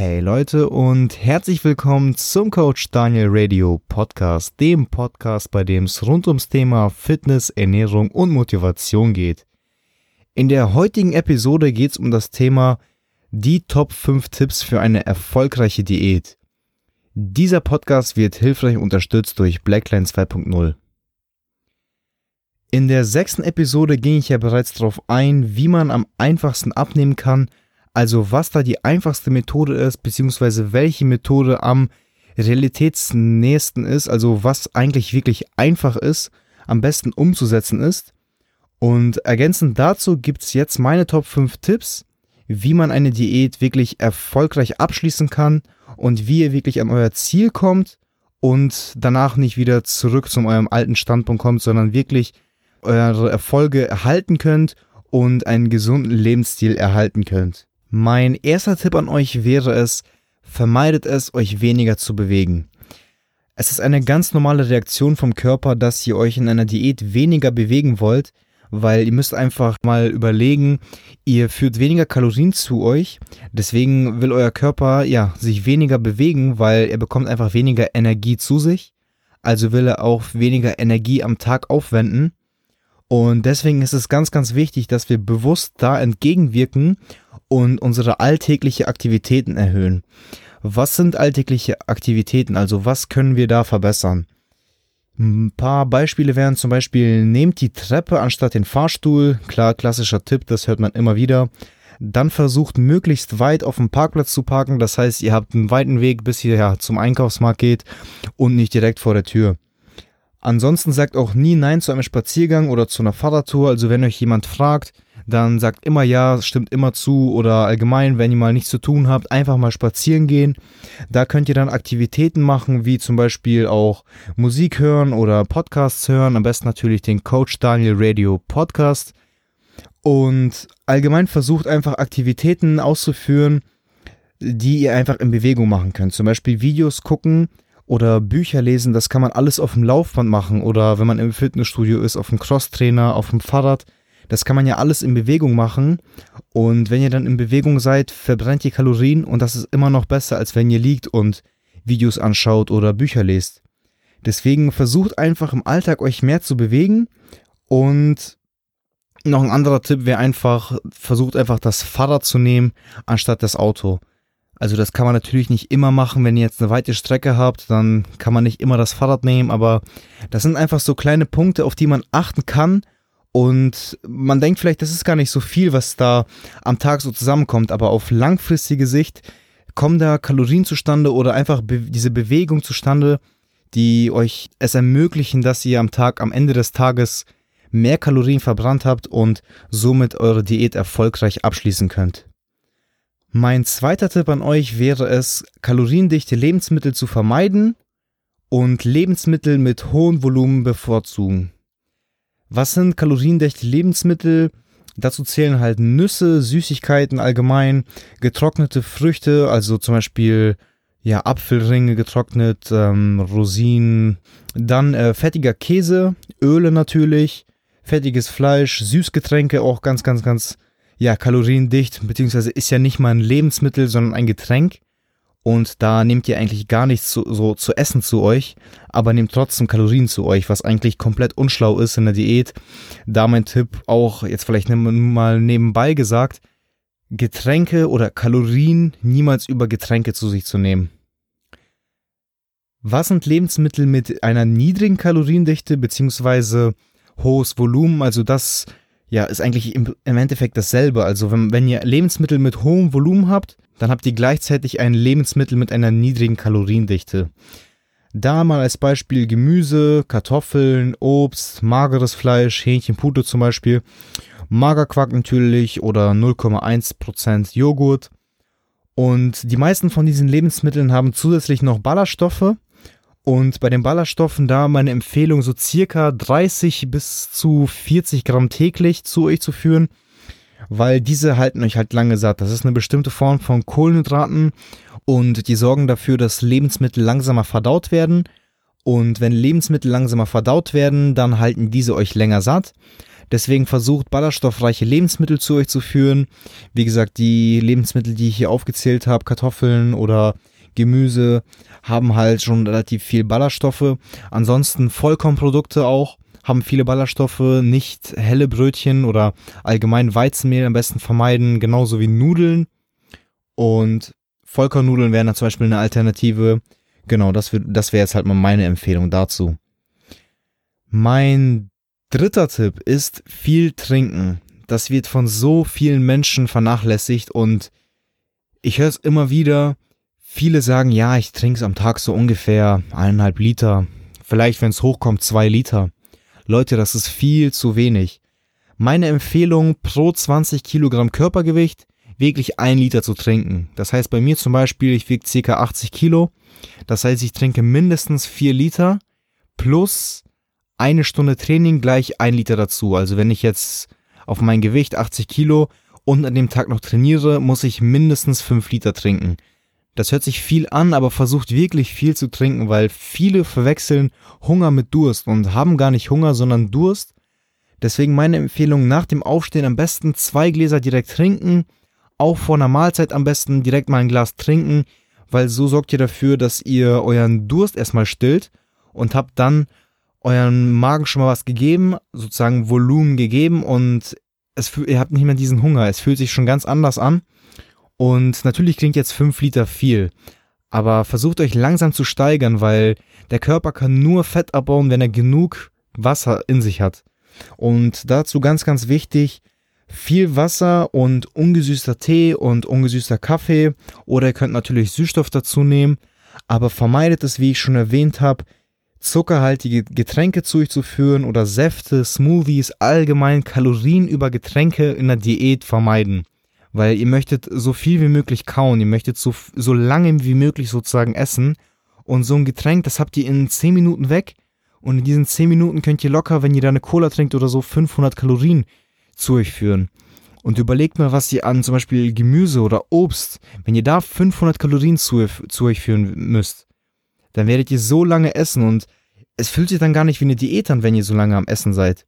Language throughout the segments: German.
Hey Leute und herzlich willkommen zum Coach Daniel Radio Podcast, dem Podcast, bei dem es rund ums Thema Fitness, Ernährung und Motivation geht. In der heutigen Episode geht es um das Thema die Top 5 Tipps für eine erfolgreiche Diät. Dieser Podcast wird hilfreich unterstützt durch Blackline 2.0. In der sechsten Episode ging ich ja bereits darauf ein, wie man am einfachsten abnehmen kann, also was da die einfachste Methode ist, beziehungsweise welche Methode am realitätsnächsten ist, also was eigentlich wirklich einfach ist, am besten umzusetzen ist. Und ergänzend dazu gibt es jetzt meine Top 5 Tipps, wie man eine Diät wirklich erfolgreich abschließen kann und wie ihr wirklich an euer Ziel kommt und danach nicht wieder zurück zu eurem alten Standpunkt kommt, sondern wirklich eure Erfolge erhalten könnt und einen gesunden Lebensstil erhalten könnt. Mein erster Tipp an euch wäre es, vermeidet es, euch weniger zu bewegen. Es ist eine ganz normale Reaktion vom Körper, dass ihr euch in einer Diät weniger bewegen wollt, weil ihr müsst einfach mal überlegen, ihr führt weniger Kalorien zu euch, deswegen will euer Körper ja sich weniger bewegen, weil er bekommt einfach weniger Energie zu sich, also will er auch weniger Energie am Tag aufwenden. Und deswegen ist es ganz, ganz wichtig, dass wir bewusst da entgegenwirken und unsere alltägliche Aktivitäten erhöhen. Was sind alltägliche Aktivitäten? Also was können wir da verbessern? Ein paar Beispiele wären zum Beispiel, nehmt die Treppe anstatt den Fahrstuhl. Klar, klassischer Tipp, das hört man immer wieder. Dann versucht möglichst weit auf dem Parkplatz zu parken. Das heißt, ihr habt einen weiten Weg, bis ihr ja, zum Einkaufsmarkt geht und nicht direkt vor der Tür. Ansonsten sagt auch nie Nein zu einem Spaziergang oder zu einer Fahrradtour. Also wenn euch jemand fragt, dann sagt immer ja, stimmt immer zu oder allgemein, wenn ihr mal nichts zu tun habt, einfach mal spazieren gehen. Da könnt ihr dann Aktivitäten machen, wie zum Beispiel auch Musik hören oder Podcasts hören. Am besten natürlich den Coach Daniel Radio Podcast. Und allgemein versucht einfach Aktivitäten auszuführen, die ihr einfach in Bewegung machen könnt. Zum Beispiel Videos gucken, oder Bücher lesen, das kann man alles auf dem Laufband machen oder wenn man im Fitnessstudio ist, auf dem Crosstrainer, auf dem Fahrrad. Das kann man ja alles in Bewegung machen. Und wenn ihr dann in Bewegung seid, verbrennt ihr Kalorien und das ist immer noch besser, als wenn ihr liegt und Videos anschaut oder Bücher lest. Deswegen versucht einfach im Alltag euch mehr zu bewegen und noch ein anderer Tipp wäre einfach, versucht einfach das Fahrrad zu nehmen anstatt das Auto. Also das kann man natürlich nicht immer machen, wenn ihr jetzt eine weite Strecke habt, dann kann man nicht immer das Fahrrad nehmen, aber das sind einfach so kleine Punkte, auf die man achten kann und man denkt vielleicht, das ist gar nicht so viel, was da am Tag so zusammenkommt, aber auf langfristige Sicht kommen da Kalorien zustande oder einfach be diese Bewegung zustande, die euch es ermöglichen, dass ihr am Tag, am Ende des Tages mehr Kalorien verbrannt habt und somit eure Diät erfolgreich abschließen könnt. Mein zweiter Tipp an euch wäre es, kaloriendichte Lebensmittel zu vermeiden und Lebensmittel mit hohem Volumen bevorzugen. Was sind kaloriendichte Lebensmittel? Dazu zählen halt Nüsse, Süßigkeiten allgemein, getrocknete Früchte, also zum Beispiel ja, Apfelringe getrocknet, ähm, Rosinen, dann äh, fettiger Käse, Öle natürlich, fettiges Fleisch, Süßgetränke auch ganz, ganz, ganz ja, kaloriendicht, beziehungsweise ist ja nicht mal ein Lebensmittel, sondern ein Getränk. Und da nehmt ihr eigentlich gar nichts zu, so zu essen zu euch, aber nehmt trotzdem Kalorien zu euch, was eigentlich komplett unschlau ist in der Diät. Da mein Tipp auch, jetzt vielleicht mal nebenbei gesagt, Getränke oder Kalorien niemals über Getränke zu sich zu nehmen. Was sind Lebensmittel mit einer niedrigen Kaloriendichte beziehungsweise hohes Volumen, also das ja, ist eigentlich im, im Endeffekt dasselbe. Also wenn, wenn ihr Lebensmittel mit hohem Volumen habt, dann habt ihr gleichzeitig ein Lebensmittel mit einer niedrigen Kaloriendichte. Da mal als Beispiel Gemüse, Kartoffeln, Obst, mageres Fleisch, Hähnchenpute zum Beispiel, Magerquark natürlich oder 0,1% Joghurt. Und die meisten von diesen Lebensmitteln haben zusätzlich noch Ballaststoffe, und bei den Ballaststoffen da meine Empfehlung, so circa 30 bis zu 40 Gramm täglich zu euch zu führen, weil diese halten euch halt lange satt. Das ist eine bestimmte Form von Kohlenhydraten und die sorgen dafür, dass Lebensmittel langsamer verdaut werden. Und wenn Lebensmittel langsamer verdaut werden, dann halten diese euch länger satt. Deswegen versucht ballaststoffreiche Lebensmittel zu euch zu führen. Wie gesagt, die Lebensmittel, die ich hier aufgezählt habe, Kartoffeln oder Gemüse, haben halt schon relativ viel Ballaststoffe. Ansonsten Vollkornprodukte auch haben viele Ballaststoffe, nicht helle Brötchen oder allgemein Weizenmehl am besten vermeiden, genauso wie Nudeln. Und Vollkornnudeln wären dann zum Beispiel eine Alternative. Genau, das, das wäre jetzt halt mal meine Empfehlung dazu. Mein dritter Tipp ist viel trinken. Das wird von so vielen Menschen vernachlässigt und ich höre es immer wieder. Viele sagen, ja, ich trinke es am Tag so ungefähr eineinhalb Liter. Vielleicht, wenn es hochkommt, zwei Liter. Leute, das ist viel zu wenig. Meine Empfehlung pro 20 Kilogramm Körpergewicht wirklich ein Liter zu trinken. Das heißt bei mir zum Beispiel, ich wiege ca. 80 Kilo. Das heißt, ich trinke mindestens 4 Liter plus eine Stunde Training gleich ein Liter dazu. Also wenn ich jetzt auf mein Gewicht 80 Kilo und an dem Tag noch trainiere, muss ich mindestens 5 Liter trinken. Das hört sich viel an, aber versucht wirklich viel zu trinken, weil viele verwechseln Hunger mit Durst und haben gar nicht Hunger, sondern Durst. Deswegen meine Empfehlung, nach dem Aufstehen am besten zwei Gläser direkt trinken, auch vor einer Mahlzeit am besten direkt mal ein Glas trinken, weil so sorgt ihr dafür, dass ihr euren Durst erstmal stillt und habt dann euren Magen schon mal was gegeben, sozusagen Volumen gegeben und es, ihr habt nicht mehr diesen Hunger. Es fühlt sich schon ganz anders an. Und natürlich klingt jetzt 5 Liter viel, aber versucht euch langsam zu steigern, weil der Körper kann nur Fett abbauen, wenn er genug Wasser in sich hat. Und dazu ganz, ganz wichtig, viel Wasser und ungesüßter Tee und ungesüßter Kaffee oder ihr könnt natürlich Süßstoff dazu nehmen, aber vermeidet es, wie ich schon erwähnt habe, zuckerhaltige Getränke zu euch zu führen oder Säfte, Smoothies, allgemein Kalorien über Getränke in der Diät vermeiden weil ihr möchtet so viel wie möglich kauen, ihr möchtet so, so lange wie möglich sozusagen essen und so ein Getränk, das habt ihr in 10 Minuten weg und in diesen 10 Minuten könnt ihr locker, wenn ihr da eine Cola trinkt oder so, 500 Kalorien zu euch führen. Und überlegt mal, was ihr an zum Beispiel Gemüse oder Obst, wenn ihr da 500 Kalorien zu, zu euch führen müsst, dann werdet ihr so lange essen und es fühlt sich dann gar nicht wie eine Diät an, wenn ihr so lange am Essen seid.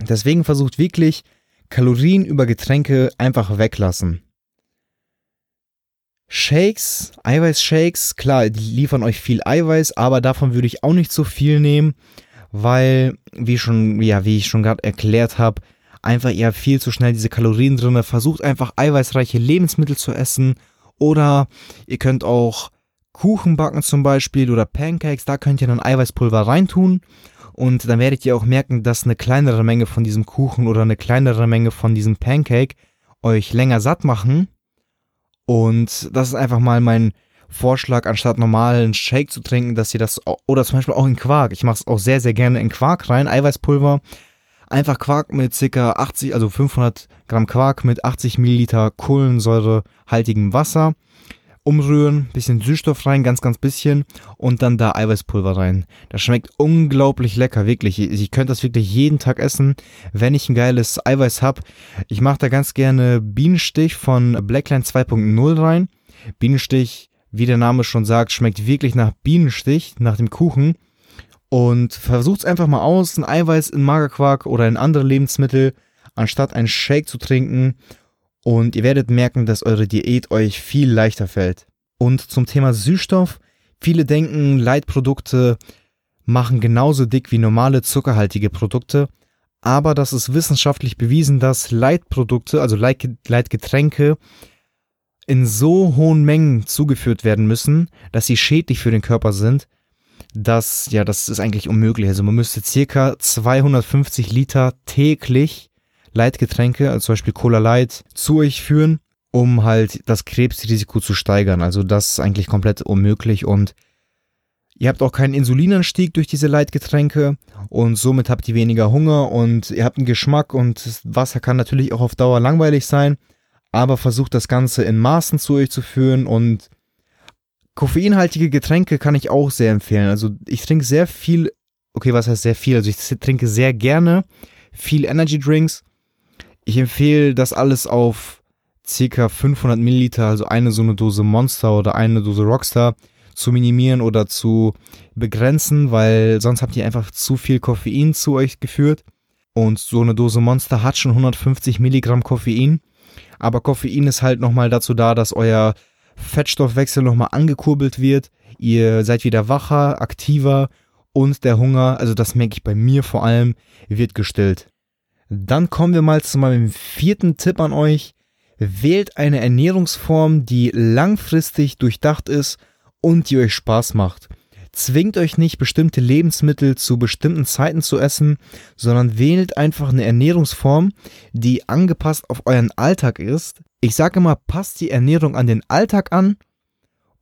Deswegen versucht wirklich, Kalorien über Getränke einfach weglassen. Shakes, Eiweißshakes, klar, die liefern euch viel Eiweiß, aber davon würde ich auch nicht so viel nehmen, weil, wie schon, ja, wie ich schon gerade erklärt habe, einfach ihr viel zu schnell diese Kalorien drin. Versucht einfach eiweißreiche Lebensmittel zu essen oder ihr könnt auch Kuchen backen zum Beispiel oder Pancakes, da könnt ihr dann Eiweißpulver reintun und dann werdet ihr auch merken, dass eine kleinere Menge von diesem Kuchen oder eine kleinere Menge von diesem Pancake euch länger satt machen. Und das ist einfach mal mein Vorschlag, anstatt normalen Shake zu trinken, dass ihr das, oder zum Beispiel auch in Quark. Ich mache es auch sehr, sehr gerne in Quark rein, Eiweißpulver. Einfach Quark mit ca. 80, also 500 Gramm Quark mit 80 Milliliter kohlensäurehaltigem Wasser umrühren, bisschen Süßstoff rein, ganz, ganz bisschen und dann da Eiweißpulver rein. Das schmeckt unglaublich lecker, wirklich. Ich, könnte das wirklich jeden Tag essen, wenn ich ein geiles Eiweiß habe. Ich mache da ganz gerne Bienenstich von Blackline 2.0 rein. Bienenstich, wie der Name schon sagt, schmeckt wirklich nach Bienenstich, nach dem Kuchen. Und versucht es einfach mal aus, ein Eiweiß in Magerquark oder in andere Lebensmittel, anstatt einen Shake zu trinken und ihr werdet merken, dass eure Diät euch viel leichter fällt. Und zum Thema Süßstoff, viele denken, Leitprodukte machen genauso dick wie normale zuckerhaltige Produkte, aber das ist wissenschaftlich bewiesen, dass Leitprodukte, also Leitgetränke, in so hohen Mengen zugeführt werden müssen, dass sie schädlich für den Körper sind, dass, ja, das ist eigentlich unmöglich. Also man müsste circa 250 Liter täglich Leitgetränke, also zum Beispiel Cola Light, zu euch führen, um halt das Krebsrisiko zu steigern. Also das ist eigentlich komplett unmöglich und ihr habt auch keinen Insulinanstieg durch diese Leitgetränke und somit habt ihr weniger Hunger und ihr habt einen Geschmack und das Wasser kann natürlich auch auf Dauer langweilig sein, aber versucht das Ganze in Maßen zu euch zu führen und koffeinhaltige Getränke kann ich auch sehr empfehlen. Also ich trinke sehr viel, okay, was heißt sehr viel? Also ich trinke sehr gerne viel Energy Drinks ich empfehle das alles auf ca. 500 Milliliter, also eine so eine Dose Monster oder eine Dose Rockstar zu minimieren oder zu begrenzen, weil sonst habt ihr einfach zu viel Koffein zu euch geführt. Und so eine Dose Monster hat schon 150 Milligramm Koffein. Aber Koffein ist halt nochmal dazu da, dass euer Fettstoffwechsel nochmal angekurbelt wird. Ihr seid wieder wacher, aktiver und der Hunger, also das merke ich bei mir vor allem, wird gestillt. Dann kommen wir mal zu meinem vierten Tipp an euch. Wählt eine Ernährungsform, die langfristig durchdacht ist und die euch Spaß macht. Zwingt euch nicht, bestimmte Lebensmittel zu bestimmten Zeiten zu essen, sondern wählt einfach eine Ernährungsform, die angepasst auf euren Alltag ist. Ich sage immer, passt die Ernährung an den Alltag an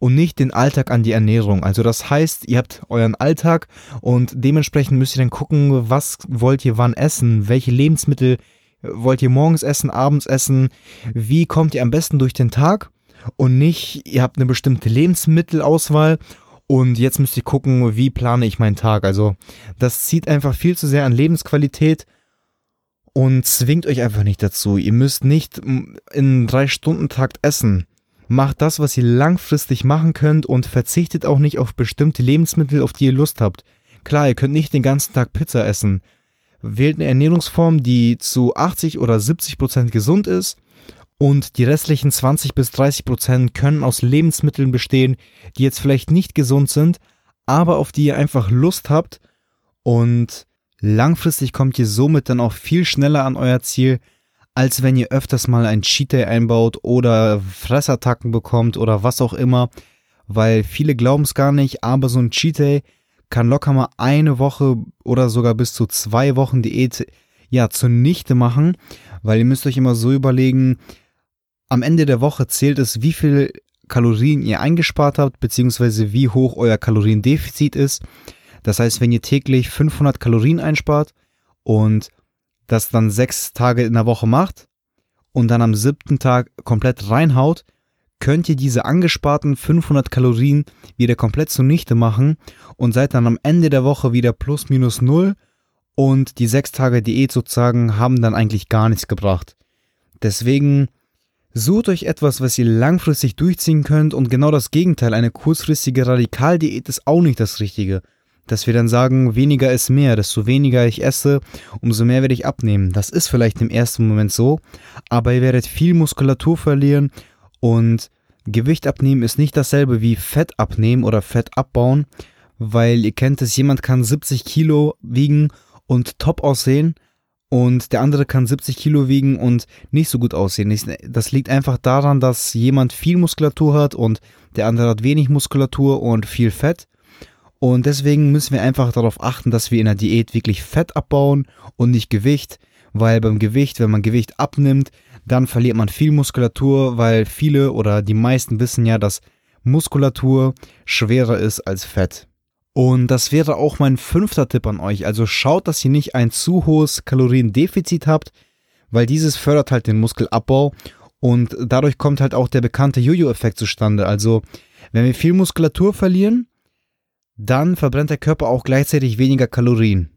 und nicht den Alltag an die Ernährung. Also das heißt, ihr habt euren Alltag und dementsprechend müsst ihr dann gucken, was wollt ihr wann essen, welche Lebensmittel wollt ihr morgens essen, abends essen, wie kommt ihr am besten durch den Tag und nicht, ihr habt eine bestimmte Lebensmittelauswahl und jetzt müsst ihr gucken, wie plane ich meinen Tag. Also das zieht einfach viel zu sehr an Lebensqualität und zwingt euch einfach nicht dazu. Ihr müsst nicht in drei Stunden Takt essen. Macht das, was ihr langfristig machen könnt und verzichtet auch nicht auf bestimmte Lebensmittel, auf die ihr Lust habt. Klar, ihr könnt nicht den ganzen Tag Pizza essen. Wählt eine Ernährungsform, die zu 80 oder 70 Prozent gesund ist und die restlichen 20 bis 30 Prozent können aus Lebensmitteln bestehen, die jetzt vielleicht nicht gesund sind, aber auf die ihr einfach Lust habt. Und langfristig kommt ihr somit dann auch viel schneller an euer Ziel, als wenn ihr öfters mal ein Cheat Day einbaut oder Fressattacken bekommt oder was auch immer. Weil viele glauben es gar nicht, aber so ein Cheat Day kann locker mal eine Woche oder sogar bis zu zwei Wochen Diät ja zunichte machen, weil ihr müsst euch immer so überlegen, am Ende der Woche zählt es, wie viel Kalorien ihr eingespart habt, beziehungsweise wie hoch euer Kaloriendefizit ist. Das heißt, wenn ihr täglich 500 Kalorien einspart und das dann sechs Tage in der Woche macht und dann am siebten Tag komplett reinhaut, könnt ihr diese angesparten 500 Kalorien wieder komplett zunichte machen und seid dann am Ende der Woche wieder plus minus null und die sechs Tage Diät sozusagen haben dann eigentlich gar nichts gebracht. Deswegen Sucht euch etwas, was ihr langfristig durchziehen könnt und genau das Gegenteil, eine kurzfristige Radikaldiät ist auch nicht das Richtige. Dass wir dann sagen, weniger ist mehr, desto weniger ich esse, umso mehr werde ich abnehmen. Das ist vielleicht im ersten Moment so, aber ihr werdet viel Muskulatur verlieren und Gewicht abnehmen ist nicht dasselbe wie Fett abnehmen oder Fett abbauen, weil ihr kennt es, jemand kann 70 Kilo wiegen und top aussehen, und der andere kann 70 Kilo wiegen und nicht so gut aussehen. Das liegt einfach daran, dass jemand viel Muskulatur hat und der andere hat wenig Muskulatur und viel Fett. Und deswegen müssen wir einfach darauf achten, dass wir in der Diät wirklich Fett abbauen und nicht Gewicht, weil beim Gewicht, wenn man Gewicht abnimmt, dann verliert man viel Muskulatur, weil viele oder die meisten wissen ja, dass Muskulatur schwerer ist als Fett. Und das wäre auch mein fünfter Tipp an euch. Also schaut, dass ihr nicht ein zu hohes Kaloriendefizit habt, weil dieses fördert halt den Muskelabbau und dadurch kommt halt auch der bekannte Jojo-Effekt zustande. Also wenn wir viel Muskulatur verlieren, dann verbrennt der Körper auch gleichzeitig weniger Kalorien.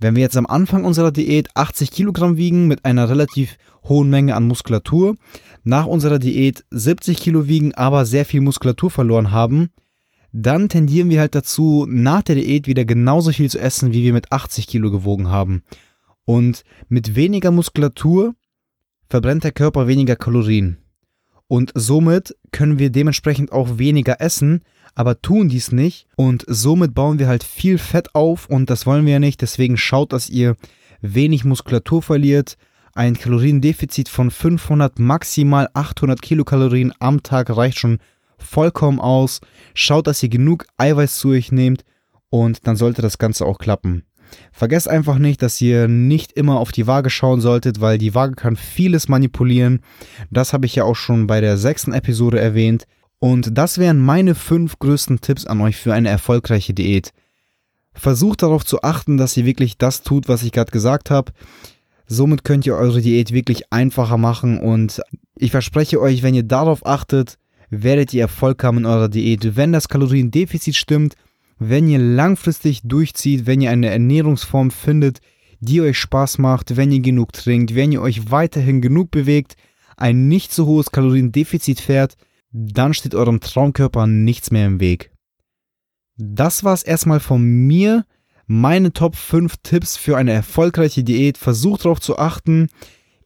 Wenn wir jetzt am Anfang unserer Diät 80 Kilogramm wiegen mit einer relativ hohen Menge an Muskulatur, nach unserer Diät 70 Kilo wiegen, aber sehr viel Muskulatur verloren haben, dann tendieren wir halt dazu, nach der Diät wieder genauso viel zu essen, wie wir mit 80 Kilo gewogen haben. Und mit weniger Muskulatur verbrennt der Körper weniger Kalorien. Und somit können wir dementsprechend auch weniger essen, aber tun dies nicht. Und somit bauen wir halt viel Fett auf und das wollen wir ja nicht. Deswegen schaut, dass ihr wenig Muskulatur verliert. Ein Kaloriendefizit von 500, maximal 800 Kilokalorien am Tag reicht schon vollkommen aus. Schaut, dass ihr genug Eiweiß zu euch nehmt und dann sollte das Ganze auch klappen. Vergesst einfach nicht, dass ihr nicht immer auf die Waage schauen solltet, weil die Waage kann vieles manipulieren. Das habe ich ja auch schon bei der sechsten Episode erwähnt. Und das wären meine fünf größten Tipps an euch für eine erfolgreiche Diät. Versucht darauf zu achten, dass ihr wirklich das tut, was ich gerade gesagt habe. Somit könnt ihr eure Diät wirklich einfacher machen und ich verspreche euch, wenn ihr darauf achtet, werdet ihr Erfolg haben in eurer Diät. Wenn das Kaloriendefizit stimmt, wenn ihr langfristig durchzieht, wenn ihr eine Ernährungsform findet, die euch Spaß macht, wenn ihr genug trinkt, wenn ihr euch weiterhin genug bewegt, ein nicht so hohes Kaloriendefizit fährt, dann steht eurem Traumkörper nichts mehr im Weg. Das war es erstmal von mir. meine Top 5 Tipps für eine erfolgreiche Diät. Versucht darauf zu achten.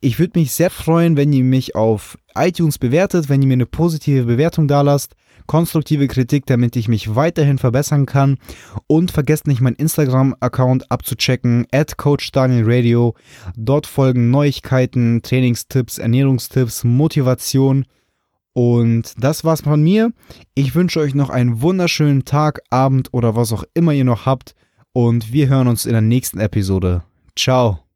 Ich würde mich sehr freuen, wenn ihr mich auf iTunes bewertet, wenn ihr mir eine positive Bewertung da lasst, konstruktive Kritik, damit ich mich weiterhin verbessern kann. Und vergesst nicht, meinen Instagram-Account abzuchecken, at Coach Daniel Radio. Dort folgen Neuigkeiten, Trainingstipps, Ernährungstipps, Motivation. Und das war's von mir. Ich wünsche euch noch einen wunderschönen Tag, Abend oder was auch immer ihr noch habt. Und wir hören uns in der nächsten Episode. Ciao.